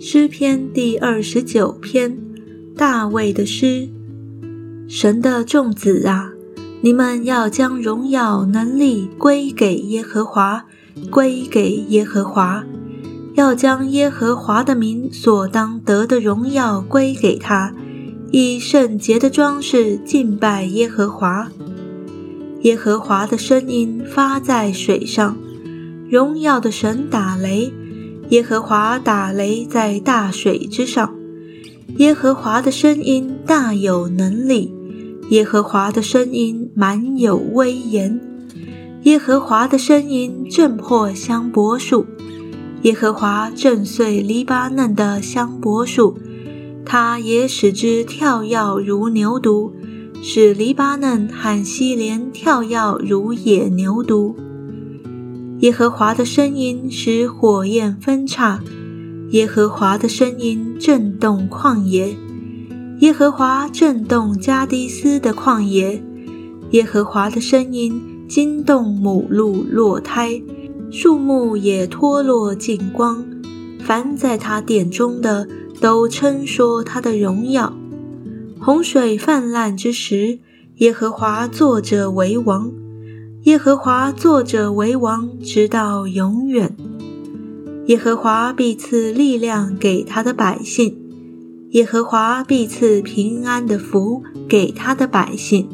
诗篇第二十九篇，大卫的诗。神的众子啊，你们要将荣耀能力归给耶和华，归给耶和华。要将耶和华的名所当得的荣耀归给他，以圣洁的装饰敬拜耶和华。耶和华的声音发在水上，荣耀的神打雷。耶和华打雷在大水之上，耶和华的声音大有能力，耶和华的声音满有威严，耶和华的声音震破香柏树，耶和华震碎黎巴嫩的香柏树，他也使之跳跃如牛犊，使黎巴嫩和西连跳跃如野牛犊。耶和华的声音使火焰分叉，耶和华的声音震动旷野，耶和华震动加迪斯的旷野，耶和华的声音惊动母鹿落胎，树木也脱落尽光，凡在他殿中的都称说他的荣耀。洪水泛滥之时，耶和华作者为王。耶和华作者为王，直到永远。耶和华必赐力量给他的百姓，耶和华必赐平安的福给他的百姓。